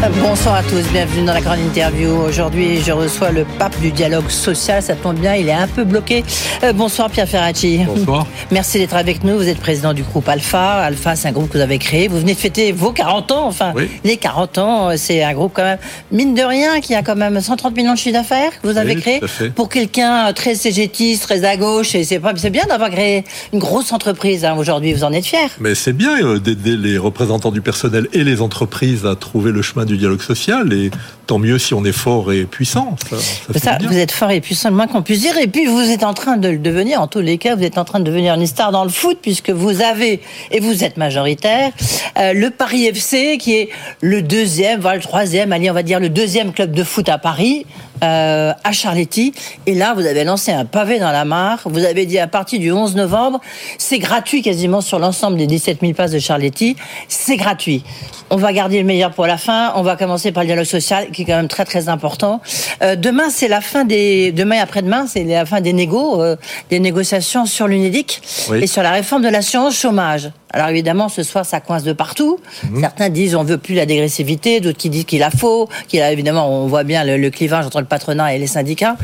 Bonsoir à tous, bienvenue dans la grande interview. Aujourd'hui, je reçois le pape du dialogue social. Ça tombe bien, il est un peu bloqué. Euh, bonsoir Pierre Ferracci. Bonsoir. Merci d'être avec nous. Vous êtes président du groupe Alpha. Alpha, c'est un groupe que vous avez créé. Vous venez de fêter vos 40 ans. Enfin, Oui. les 40 ans, c'est un groupe quand même, mine de rien, qui a quand même 130 millions de chiffre d'affaires que vous avez Oui, créé. tout à fait. Pour quelqu'un très cégétiste, très à gauche, et c'est bien d'avoir créé une grosse entreprise hein, aujourd'hui. Vous en êtes fier. Mais c'est bien euh, d'aider les représentants du personnel et les entreprises à trouver le chemin du dialogue social. Et tant mieux si on est fort et puissant. Ça, ça Ça, vous êtes fort et puissant, le moins qu'on puisse dire. Et puis, vous êtes en train de le devenir, en tous les cas, vous êtes en train de devenir une star dans le foot, puisque vous avez, et vous êtes majoritaire, euh, le Paris FC, qui est le deuxième, voire le troisième, allez, on va dire le deuxième club de foot à Paris, euh, à Charletti. Et là, vous avez lancé un pavé dans la mare. Vous avez dit à partir du 11 novembre, c'est gratuit quasiment sur l'ensemble des 17 000 places de Charletti. C'est gratuit. On va garder le meilleur pour la fin. On va commencer par le dialogue social, qui est quand même très très important. Euh, demain, c'est la fin des demain et après-demain, c'est la fin des négos, euh, des négociations sur l'UNEDIC Oui. et sur la réforme de l'assurance chômage. Alors évidemment, ce soir, ça coince de partout. Mhm. Certains disent on veut plus la dégressivité, d'autres qui disent qu'il la faut, qu'il a évidemment, on voit bien le, le clivage entre le patronat et les syndicats.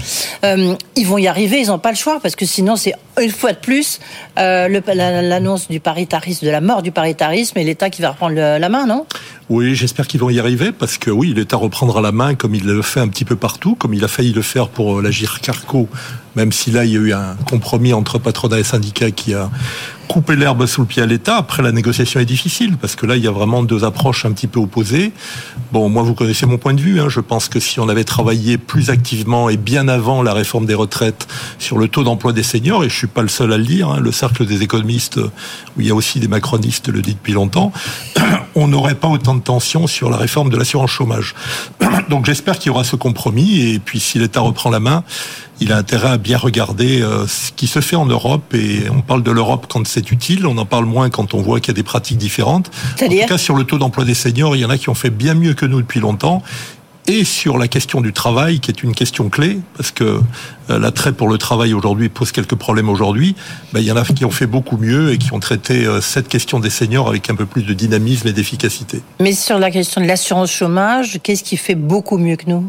Euh, ils vont y arriver, ils n'ont pas le choix parce que sinon, c'est une fois de plus euh, la- l'annonce du paritarisme, de la mort du paritarisme et l'État qui va reprendre le- la main, non? Oui, j'espère qu'ils vont y arriver parce que oui, l'État reprendra la main comme il le fait un petit peu partout, comme il a failli le faire pour euh, la Carco, même si là il y a eu un compromis entre patronat et syndicats qui a coupé l'herbe sous le pied à l'État. Après, la négociation est difficile parce que là il y a vraiment deux approches un petit peu opposées. Bon, moi vous connaissez mon point de vue. hein. Je pense que si on avait travaillé plus activement et bien avant la réforme des retraites sur le taux d'emploi des seniors, et je suis pas le seul à le dire, hein, le cercle des économistes où il y a aussi des macronistes le dit depuis longtemps, on n'aurait pas autant de tensions sur la réforme de l'assurance chômage. Donc j'espère qu'il y aura ce compromis et puis si l'État reprend la main, il a intérêt à bien regarder euh, ce qui se fait en Europe et on parle de l'Europe quand c'est utile, on en parle moins quand on voit qu'il y a des pratiques différentes. En tout cas sur le taux d'emploi des seniors, il y en a qui ont fait bien mieux que nous depuis longtemps. Et sur la question du travail, qui est une question clé, parce que euh, l'attrait pour le travail aujourd'hui pose quelques problèmes aujourd'hui, ben, il y en a qui ont fait beaucoup mieux et qui ont traité euh, cette question des seniors avec un peu plus de dynamisme et d'efficacité. Mais sur la question de l'assurance chômage, qu'est-ce qui fait beaucoup mieux que nous?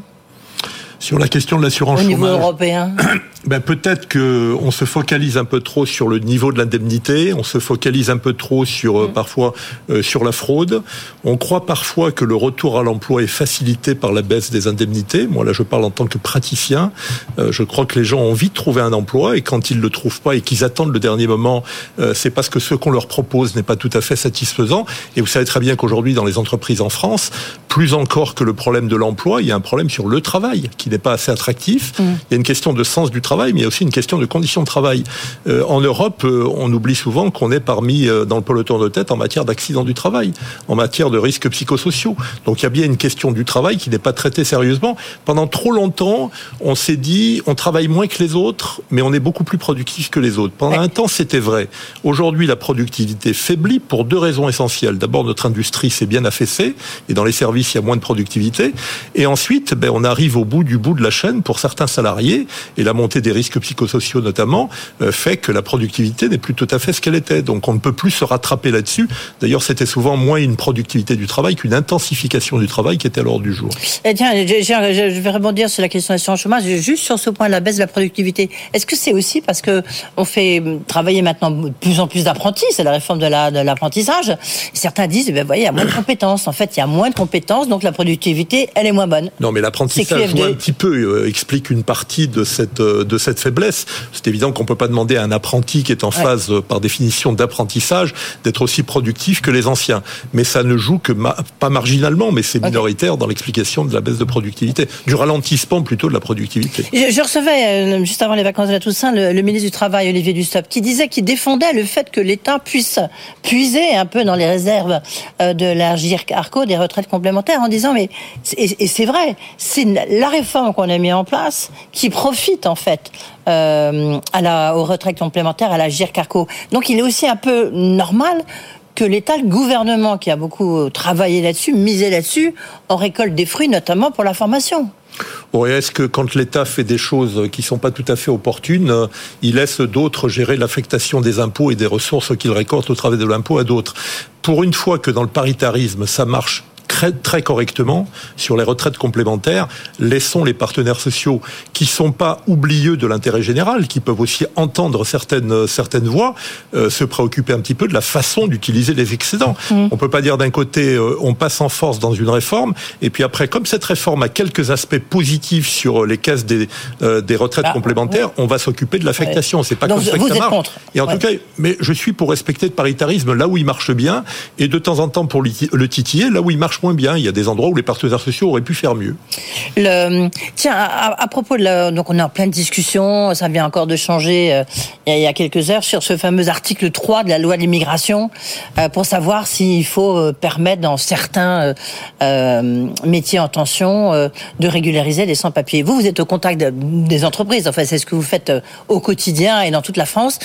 Sur la question de l'assurance au niveau chômage, européen ben, peut-être que on se focalise un peu trop sur le niveau de l'indemnité, on se focalise un peu trop sur euh, parfois euh, sur la fraude. On croit parfois que le retour à l'emploi est facilité par la baisse des indemnités. Moi là, je parle en tant que praticien. Euh, je crois que les gens ont envie de trouver un emploi et quand ils le trouvent pas et qu'ils attendent le dernier moment, euh, c'est parce que ce qu'on leur propose n'est pas tout à fait satisfaisant. Et vous savez très bien qu'aujourd'hui, dans les entreprises en France, plus encore que le problème de l'emploi, il y a un problème sur le travail qui n'est pas assez attractif. Il y a une question de sens du travail, mais il y a aussi une question de conditions de travail. Euh, en Europe, euh, on oublie souvent qu'on est parmi euh, dans le peloton de tête en matière d'accidents du travail, en matière de risques psychosociaux. Donc il y a bien une question du travail qui n'est pas traitée sérieusement. Pendant trop longtemps, on s'est dit on travaille moins que les autres, mais on est beaucoup plus productif que les autres. Pendant un temps, c'était vrai. Aujourd'hui, la productivité faiblit pour deux raisons essentielles. D'abord, notre industrie s'est bien affaissée et dans les services, il y a moins de productivité. Et ensuite, ben, on arrive au bout du bout de la chaîne pour certains salariés et la montée des risques psychosociaux notamment euh, fait que la productivité n'est plus tout à fait ce qu'elle était. Donc on ne peut plus se rattraper là-dessus. D'ailleurs, c'était souvent moins une productivité du travail qu'une intensification du travail qui était à l'ordre du jour. Eh tiens, je, vais rebondir sur la question de l'assurance chômage, juste sur ce point, la baisse de la productivité. Est-ce que c'est aussi parce que on fait travailler maintenant de plus en plus d'apprentis, c'est la réforme de la de l'apprentissage? Certains disent, eh ben voyez, il y a moins de compétences. En fait, il y a moins de compétences, donc la productivité, elle est moins bonne. Non, mais l'apprentissage joue un petit peu, euh, explique une partie de cette, euh, de cette faiblesse. C'est évident qu'on peut pas demander à un apprenti qui est en Ouais. phase, euh, par définition, d'apprentissage, d'être aussi productif que les anciens. Mais ça ne joue que, ma- pas marginalement, mais c'est minoritaire dans l'explication de la baisse de productivité. Du ralentissement plutôt de la productivité. Je, je recevais, euh, juste avant les vacances de la Toussaint, le, le ministre du Travail, Olivier Dussopt, qui disait qu'il défendait le fait que l'État puisse puiser un peu dans les réserves de la GIRC-ARCO, des retraites complémentaires, en disant, mais, et, et c'est vrai, c'est la réforme qu'on a mis en place qui profite, en fait, euh, à la, aux retraites complémentaires, à la GIRC-ARCO. Donc il est aussi un peu normal que l'État, le gouvernement qui a beaucoup travaillé là-dessus, misé là-dessus, en récolte des fruits, notamment pour la formation. Oui, est-ce que quand l'État fait des choses qui ne sont pas tout à fait opportunes, il laisse d'autres gérer l'affectation des impôts et des ressources qu'il récolte au travers de l'impôt à d'autres? Pour une fois que dans le paritarisme, ça marche très, correctement sur les retraites complémentaires. Laissons les partenaires sociaux qui sont pas oublieux de l'intérêt général, qui peuvent aussi entendre certaines certaines voix, euh, se préoccuper un petit peu de la façon d'utiliser les excédents. Mmh. On peut pas dire d'un côté euh, on passe en force dans une réforme et puis après comme cette réforme a quelques aspects positifs sur les caisses des euh, des retraites bah, complémentaires, on va s'occuper de l'affectation. C'est pas comme ça que ça marche. Contre. Et en tout cas, mais je suis pour respecter le paritarisme là où il marche bien et de temps en temps pour le titiller là où il marche moins bien. Il y a des endroits où les partenaires sociaux auraient pu faire mieux. Le, tiens, à, propos de la, donc on est en pleine discussion, ça vient encore de changer euh, il, y a, quelques heures sur ce fameux article 3 de la loi de l'immigration euh, pour savoir s'il faut euh, permettre dans certains métiers en tension de régulariser les sans-papiers. Vous, vous êtes au contact des entreprises. Enfin, c'est ce que vous faites au quotidien et dans toute la France.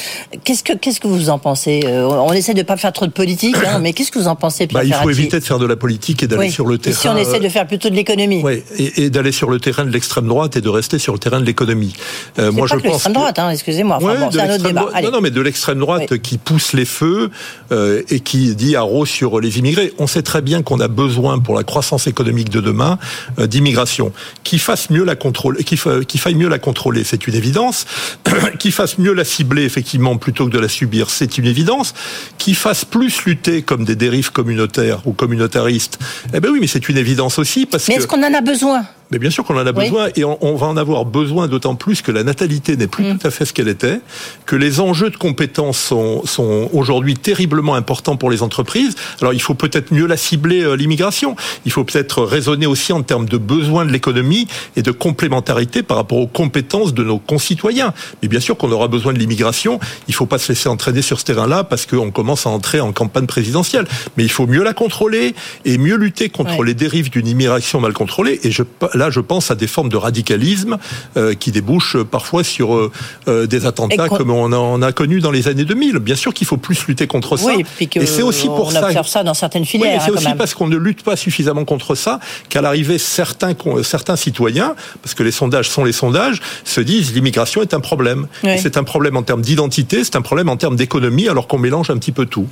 Qu'est-ce que qu'est-ce que vous en pensez On essaie de ne pas faire trop de politique, hein, mais qu'est-ce que vous en pensez, Pierre bah, Il faut éviter de faire de la politique et d'aller sur le terrain. si on essaie de faire plutôt de l'économie. Oui, et, d'aller sur le terrain de l'extrême droite et de rester sur le terrain de l'économie. Euh, moi, pas je pense. L'extrême droite, hein, excusez-moi. Enfin, c'est un autre débat. Non, non, mais de l'extrême droite qui pousse les feux euh, et qui dit arrose sur les immigrés. On sait très bien qu'on a besoin pour la croissance économique de demain euh, d'immigration qui fasse mieux la contrôler, qui, qui faille mieux la contrôler, c'est une évidence. qui fasse mieux la cibler effectivement plutôt que de la subir, c'est une évidence. Qui fasse plus lutter comme des dérives communautaires ou communautaristes eh ben oui, mais c'est une évidence aussi parce mais est-ce qu'on en a besoin? Mais bien sûr qu'on en a besoin et on, va en avoir besoin d'autant plus que la natalité n'est plus mm. tout à fait ce qu'elle était, que les enjeux de compétences sont, sont aujourd'hui terriblement importants pour les entreprises. Alors il faut peut-être mieux la cibler euh, l'immigration. Il faut peut-être raisonner aussi en termes de besoins de l'économie et de complémentarité par rapport aux compétences de nos concitoyens. Mais bien sûr qu'on aura besoin de l'immigration. Il ne faut pas se laisser entraîner sur ce terrain-là parce qu'on commence à entrer en campagne présidentielle. Mais il faut mieux la contrôler et mieux lutter contre les dérives d'une immigration mal contrôlée. Et je, là, je pense à des formes de radicalisme euh, qui débouchent parfois sur euh, euh, des attentats comme on en a connu dans les années 2000. Bien sûr qu'il faut plus lutter contre ça. et c'est aussi pour on ça. observe ça dans certaines filières. c'est hein, aussi parce qu'on ne lutte pas suffisamment contre ça qu'à l'arrivée certains certains citoyens, parce que les sondages sont les sondages, se disent l'immigration est un problème. C'est un problème en termes d'identité, c'est un problème en termes d'économie, alors qu'on mélange un petit peu tout.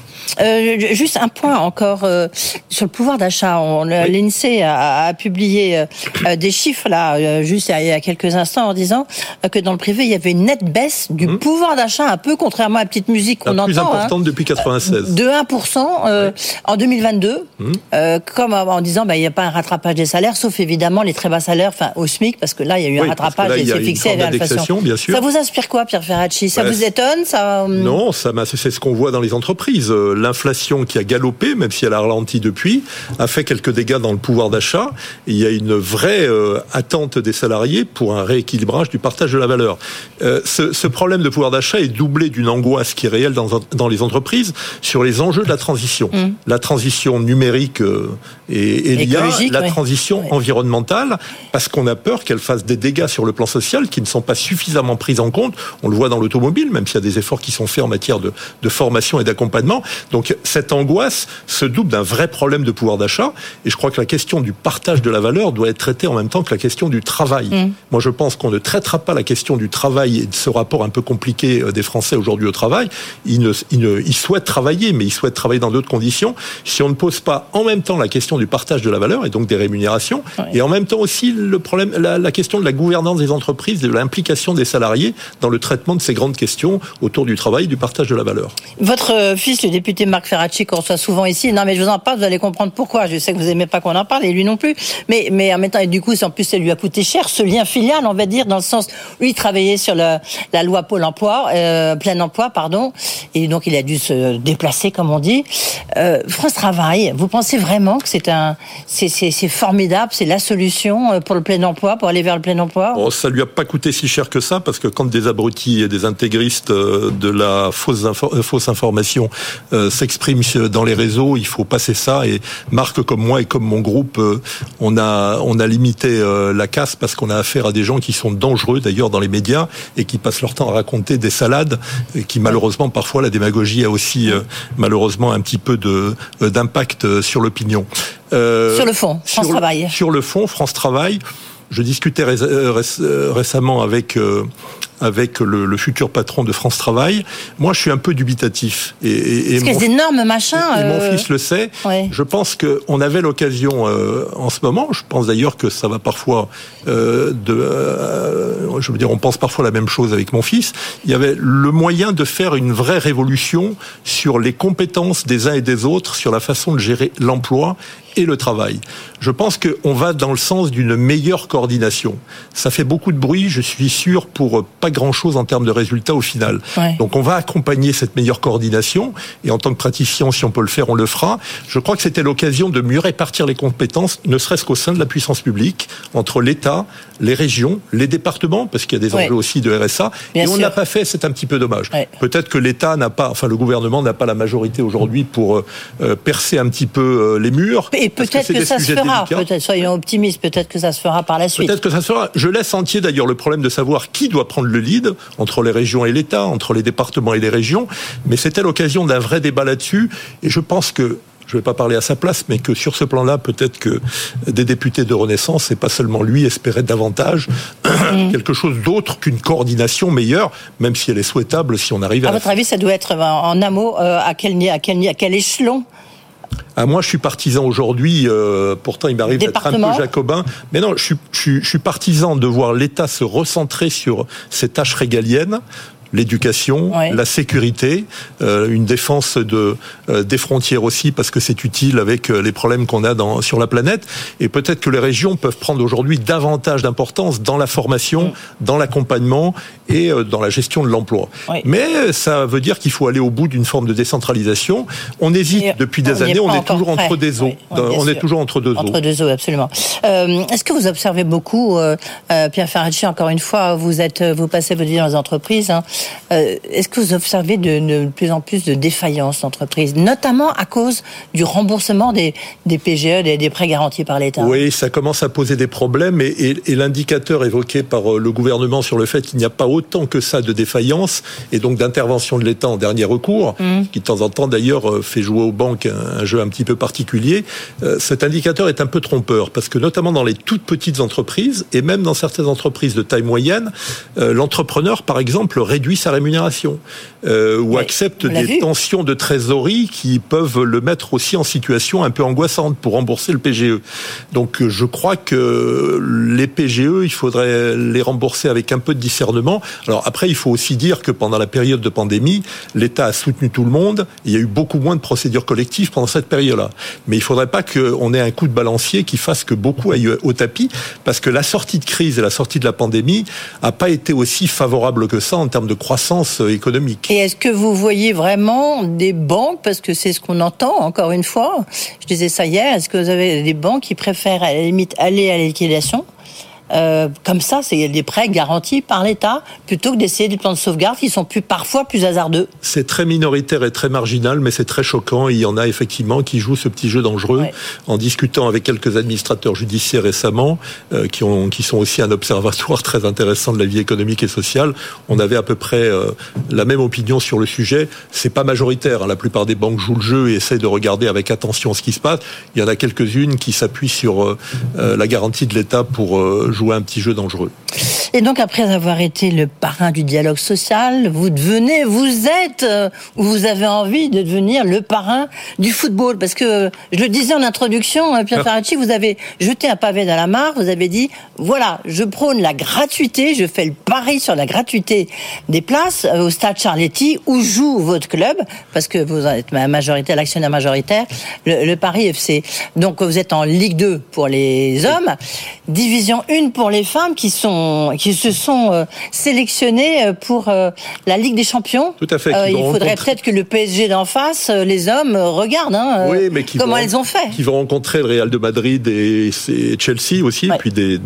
juste un point encore sur le pouvoir d'achat. L'INSEE a, a, publié des chiffres là, euh, juste il y a quelques instants, en disant euh, que dans le privé, il y avait une nette baisse du mmh. pouvoir d'achat, un peu contrairement à la petite musique qu'on entend. plus importante hein. depuis 96. De 1% euh, en 2022, mmh. comme en disant bah, il n'y a pas un rattrapage des salaires, sauf évidemment les très bas salaires, enfin au SMIC, parce que là, il y a eu un rattrapage et c'est fixé à l'inflation. Ça vous inspire quoi, Pierre Ferracci? Ça vous étonne ça... Non, ça c'est ce qu'on voit dans les entreprises. L'inflation qui a galopé, même si elle a ralenti depuis, a fait quelques dégâts dans le pouvoir d'achat. Il y a une vraie euh, attente des salariés pour un rééquilibrage du partage de la valeur. Euh, ce, ce, problème de pouvoir d'achat est doublé d'une angoisse qui est réelle dans, dans, les entreprises sur les enjeux de la transition. Mmh. La transition numérique euh, et, et l'IA, la transition environnementale, parce qu'on a peur qu'elle fasse des dégâts sur le plan social qui ne sont pas suffisamment pris en compte. On le voit dans l'automobile, même s'il y a des efforts qui sont faits en matière de, de formation et d'accompagnement. Donc cette angoisse se double d'un vrai problème de pouvoir d'achat. Et je crois que la question du partage de la valeur doit être traitée en même temps que la question du travail. Mm. Moi, je pense qu'on ne traitera pas la question du travail et de ce rapport un peu compliqué euh, des Français aujourd'hui au travail. Ils, ne, ils, souhaitent travailler, mais ils souhaitent travailler dans d'autres conditions. Si on ne pose pas en même temps la question du partage de la valeur et donc des rémunérations, et en même temps aussi le problème, la, question de la gouvernance des entreprises, de l'implication des salariés dans le traitement de ces grandes questions autour du travail et du partage de la valeur. Votre euh, fils, le député Marc Ferracci, qu'on reçoit souvent ici, non mais je vous en parle, vous allez comprendre pourquoi. Je sais que vous n'aimez pas qu'on en parle et lui non plus, mais mais en même temps, et du coup, en plus, ça lui a coûté cher, ce lien filial, on va dire, dans le sens, lui, il travaillait sur la loi Pôle emploi, euh, plein emploi, pardon, et donc il a dû se déplacer, comme on dit. Euh, France Travail, vous pensez vraiment que c'est un, c'est formidable, c'est la solution euh, pour le plein emploi, pour aller vers le plein emploi? Oh, Ça lui a pas coûté si cher que ça, parce que quand des abrutis et des intégristes euh, de la fausse, fausse information s'expriment dans les réseaux, il faut passer ça. Et Marc, comme moi et comme mon groupe, on a, on a limité limiter euh, la casse parce qu'on a affaire à des gens qui sont dangereux d'ailleurs dans les médias et qui passent leur temps à raconter des salades et qui malheureusement parfois la démagogie a aussi malheureusement un petit peu de d'impact sur l'opinion. sur le fond, France Travail. Sur le fond, France Travail. Je discutais récemment avec avec le, futur patron de France Travail. Moi, je suis un peu dubitatif. Et, et, Parce mon, énormes machins. Et, mon euh, fils le sait. Je pense qu'on avait l'occasion euh, en ce moment. Je pense d'ailleurs que ça va parfois euh, de. Euh, je veux dire, on pense parfois la même chose avec mon fils. Il y avait le moyen de faire une vraie révolution sur les compétences des uns et des autres, sur la façon de gérer l'emploi et le travail. Je pense qu'on va dans le sens d'une meilleure coordination. Ça fait beaucoup de bruit, je suis sûr, pour pas grand-chose en termes de résultats au final. Donc on va accompagner cette meilleure coordination, et en tant que praticien, si on peut le faire, on le fera. Je crois que c'était l'occasion de mieux répartir les compétences, ne serait-ce qu'au sein de la puissance publique, entre l'État, les régions, les départements, parce qu'il y a des enjeux aussi de RSA, et on n'a pas fait, c'est un petit peu dommage. Peut-être que l'État n'a pas, enfin le gouvernement n'a pas la majorité aujourd'hui pour euh, euh, percer un petit peu euh, les murs. Et peut-être que, ça se fera, peut-être, soyons optimistes, peut-être que ça se fera par la suite. Peut-être que ça se fera. Je laisse entier d'ailleurs le problème de savoir qui doit prendre le lead entre les régions et l'État, entre les départements et les régions, mais c'était l'occasion d'un vrai débat là-dessus, et je pense que je ne vais pas parler à sa place, mais que sur ce plan-là, peut-être que des députés de Renaissance, et pas seulement lui, espéraient davantage quelque chose d'autre qu'une coordination meilleure, même si elle est souhaitable si on arrive à... À votre avis, ça doit être en un mot, euh, à, quel, à, quel, à quel échelon ah, moi, je suis partisan aujourd'hui. Euh, pourtant, il m'arrive d'être un peu jacobin. Mais non, je suis, je suis partisan de voir l'État se recentrer sur ses tâches régaliennes l'éducation, la sécurité, euh, une défense de, euh, des frontières aussi parce que c'est utile avec euh, les problèmes qu'on a dans, sur la planète. Et peut-être que les régions peuvent prendre aujourd'hui davantage d'importance dans la formation, mm. dans l'accompagnement et dans la gestion de l'emploi. Mais ça veut dire qu'il faut aller au bout d'une forme de décentralisation. On hésite depuis des années, on est toujours entre des eaux. on est toujours entre deux eaux. Entre deux eaux, absolument. Est-ce que vous observez beaucoup, Pierre Ferracci, encore une fois, vous êtes, vous passez votre vie dans les entreprises. Hein, euh, est-ce que vous observez de, plus en plus de défaillances d'entreprises, notamment à cause du remboursement des, PGE, des, prêts garantis par l'État? Oui, ça commence à poser des problèmes et, l'indicateur évoqué par euh, le gouvernement sur le fait qu'il n'y a pas autant que ça de défaillances et donc d'intervention de l'État en dernier recours, mmh. qui de temps en temps d'ailleurs euh, fait jouer aux banques un, jeu un petit peu particulier, cet indicateur est un peu trompeur parce que notamment dans les toutes petites entreprises et même dans certaines entreprises de taille moyenne, l'entrepreneur par exemple réduit sa rémunération euh, ou accepte des tensions de trésorerie qui peuvent le mettre aussi en situation un peu angoissante pour rembourser le PGE. Donc euh, je crois que les PGE, il faudrait les rembourser avec un peu de discernement. Alors après, il faut aussi dire que pendant la période de pandémie, l'État a soutenu tout le monde. Il y a eu beaucoup moins de procédures collectives pendant cette période-là. Mais il faudrait pas qu'on ait un coup de balancier qui fasse que beaucoup aillent au tapis, parce que la sortie de crise et la sortie de la pandémie a pas été aussi favorable que ça en termes de croissance économique. Et est-ce que vous voyez vraiment des banques, parce que c'est ce qu'on entend encore une fois, je disais ça hier, est-ce que vous avez des banques qui préfèrent à la limite aller à la liquidation euh, comme ça, c'est des prêts garantis par l'État plutôt que d'essayer des plans de sauvegarde qui sont plus, parfois plus hasardeux. C'est très minoritaire et très marginal, mais c'est très choquant. Il y en a effectivement qui jouent ce petit jeu dangereux. En discutant avec quelques administrateurs judiciaires récemment, euh, qui, ont, qui sont aussi un observatoire très intéressant de la vie économique et sociale, on avait à peu près euh, la même opinion sur le sujet. C'est pas majoritaire. Hein. La plupart des banques jouent le jeu et essaient de regarder avec attention ce qui se passe. Il y en a quelques-unes qui s'appuient sur la garantie de l'État pour jouer un petit jeu dangereux. Et donc, après avoir été le parrain du dialogue social, vous devenez, vous êtes, euh, ou vous avez envie de devenir le parrain du football. Parce que, je le disais en introduction, hein, Pierre ah. Ferracci, vous avez jeté un pavé dans la mare, vous avez dit, voilà, je prône la gratuité, je fais le pari sur la gratuité des places euh, au stade Charletti, où joue votre club, parce que vous êtes ma majorité, l'actionnaire majoritaire, le, le Paris FC. Donc, vous êtes en Ligue 2 pour les hommes, Division 1 pour les femmes qui sont qui se sont sélectionnés pour la Ligue des Champions. Tout à fait. il faudrait peut-être que le PSG d'en face, les hommes, regardent hein, comment ils ont fait. Qui vont rencontrer le Real de Madrid et, Chelsea aussi, et puis des,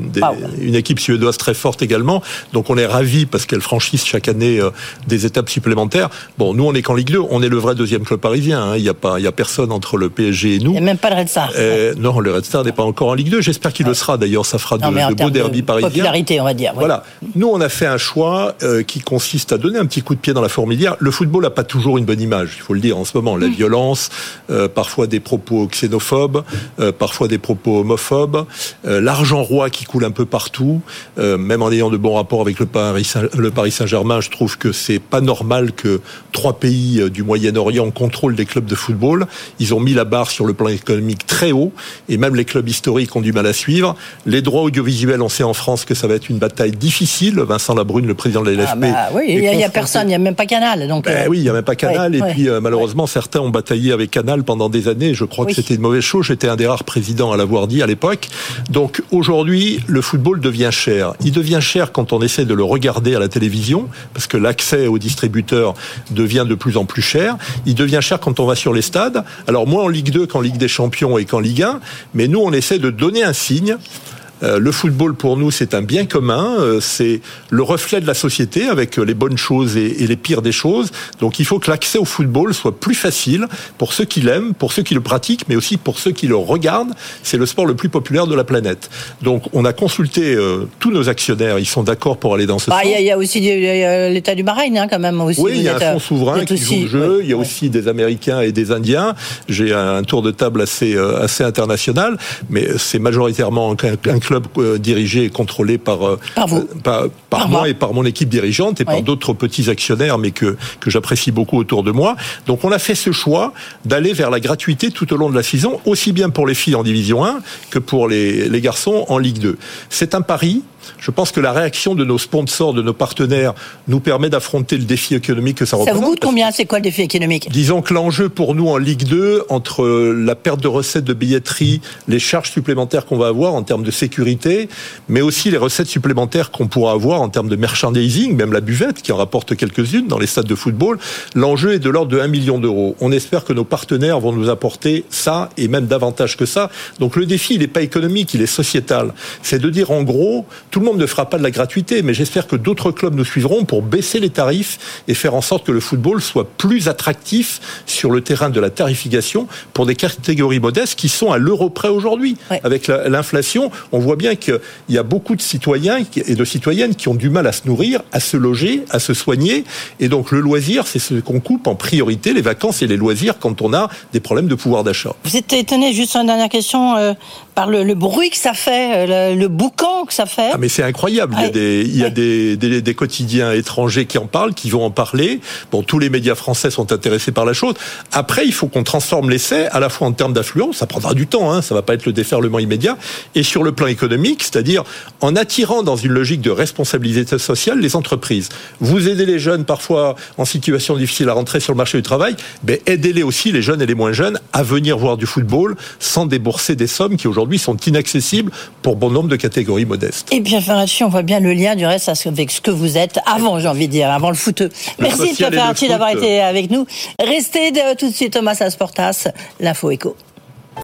une équipe suédoise très forte également. Donc on est ravis parce qu'elles franchissent chaque année des étapes supplémentaires. Bon, nous on est qu'en Ligue 2, on est le vrai deuxième club parisien. Hein. Il n'y a pas, il y a personne entre le PSG et nous. Il n'y a même pas le Red Star. non, le Red Star n'est pas encore en Ligue 2. J'espère qu'il le sera. D'ailleurs, ça fera de, de beaux derby parisiens. Popularité, on va dire. Voilà. Nous, on a fait un choix euh, qui consiste à donner un petit coup de pied dans la fourmilière. Le football n'a pas toujours une bonne image. Il faut le dire en ce moment. La mm. violence, euh, parfois des propos xénophobes, euh, parfois des propos homophobes, l'argent roi qui coule un peu partout. même en ayant de bons rapports avec le Paris, le Paris Saint-Germain, je trouve que c'est pas normal que trois pays du Moyen-Orient contrôlent des clubs de football. Ils ont mis la barre sur le plan économique très haut et même les clubs historiques ont du mal à suivre. Les droits audiovisuels, on sait en France que ça va être une bataille difficile. Vincent Labrune, le président de la LFP. Ah bah oui, il n'y a, personne, il n'y a même pas Canal. Donc ben euh, oui, il n'y a même pas Canal. et puis euh, malheureusement, certains ont bataillé avec Canal pendant des années. Je crois que c'était une mauvaise chose. J'étais un des rares présidents à l'avoir dit à l'époque. Donc aujourd'hui, le football devient cher. Il devient cher quand on essaie de le regarder à la télévision, parce que l'accès aux distributeurs devient de plus en plus cher. Il devient cher quand on va sur les stades. Alors moins en Ligue 2 qu'en Ligue des Champions et qu'en Ligue 1, mais nous on essaie de donner un signe le football pour nous c'est un bien commun, euh, c'est le reflet de la société avec les bonnes choses et, les pires des choses. Donc il faut que l'accès au football soit plus facile pour ceux qui l'aiment, pour ceux qui le pratiquent, mais aussi pour ceux qui le regardent. C'est le sport le plus populaire de la planète. Donc on a consulté euh, tous nos actionnaires, ils sont d'accord pour aller dans ce bah, sens. Il y, a aussi l'État du Bahreïn hein, quand même aussi. Oui, il y a un fonds souverain qui joue le jeu. il y a aussi des Américains et des Indiens. J'ai un tour de table assez assez international, mais c'est majoritairement un, un club euh, dirigé et contrôlé par, euh, euh, par, moi, et par mon équipe dirigeante et par d'autres petits actionnaires, mais que, que j'apprécie beaucoup autour de moi. Donc on a fait ce choix d'aller vers la gratuité tout au long de la saison, aussi bien pour les filles en Division 1 que pour les, les garçons en Ligue 2. C'est un pari je pense que la réaction de nos sponsors, de nos partenaires, nous permet d'affronter le défi économique que ça, représente. Ça vous coûte combien? C'est quoi le défi économique? Disons que l'enjeu pour nous en Ligue 2, entre la perte de recettes de billetterie, les charges supplémentaires qu'on va avoir en termes de sécurité, mais aussi les recettes supplémentaires qu'on pourra avoir en termes de merchandising, même la buvette qui en rapporte quelques-unes dans les stades de football, l'enjeu est de l'ordre de 1 million d'euros. On espère que nos partenaires vont nous apporter ça et même davantage que ça. Donc le défi, il n'est pas économique, il est sociétal. C'est de dire en gros, tout le monde ne fera pas de la gratuité, mais j'espère que d'autres clubs nous suivront pour baisser les tarifs et faire en sorte que le football soit plus attractif sur le terrain de la tarification pour des catégories modestes qui sont à l'euro près aujourd'hui. Avec l'inflation, on voit bien qu'il y a beaucoup de citoyens et de citoyennes qui ont du mal à se nourrir, à se loger, à se soigner. Et donc le loisir, c'est ce qu'on coupe en priorité, les vacances et les loisirs quand on a des problèmes de pouvoir d'achat. Vous êtes étonné, juste une dernière question, euh, par le, bruit que ça fait, euh, le, boucan que ça fait. Ah mais c'est incroyable. Il y a, des, il y a des, des, des, quotidiens étrangers qui en parlent, qui vont en parler. Bon, tous les médias français sont intéressés par la chose. Après, il faut qu'on transforme l'essai à la fois en termes d'affluence, ça prendra du temps, hein, ça va pas être le déferlement immédiat, et sur le plan économique, c'est-à-dire en attirant dans une logique de responsabilité sociale les entreprises. Vous aidez les jeunes parfois en situation difficile à rentrer sur le marché du travail, mais aidez-les aussi, les jeunes et les moins jeunes, à venir voir du football sans débourser des sommes qui aujourd'hui sont inaccessibles pour bon nombre de catégories modestes. Et bien, Ferracci, on voit bien le lien du reste avec ce que vous êtes avant, j'ai envie de dire, avant le footeux. Merci, Pierre Ferracci, d'avoir été avec nous. Restez tout de suite, Thomas Asportas, l'info écho.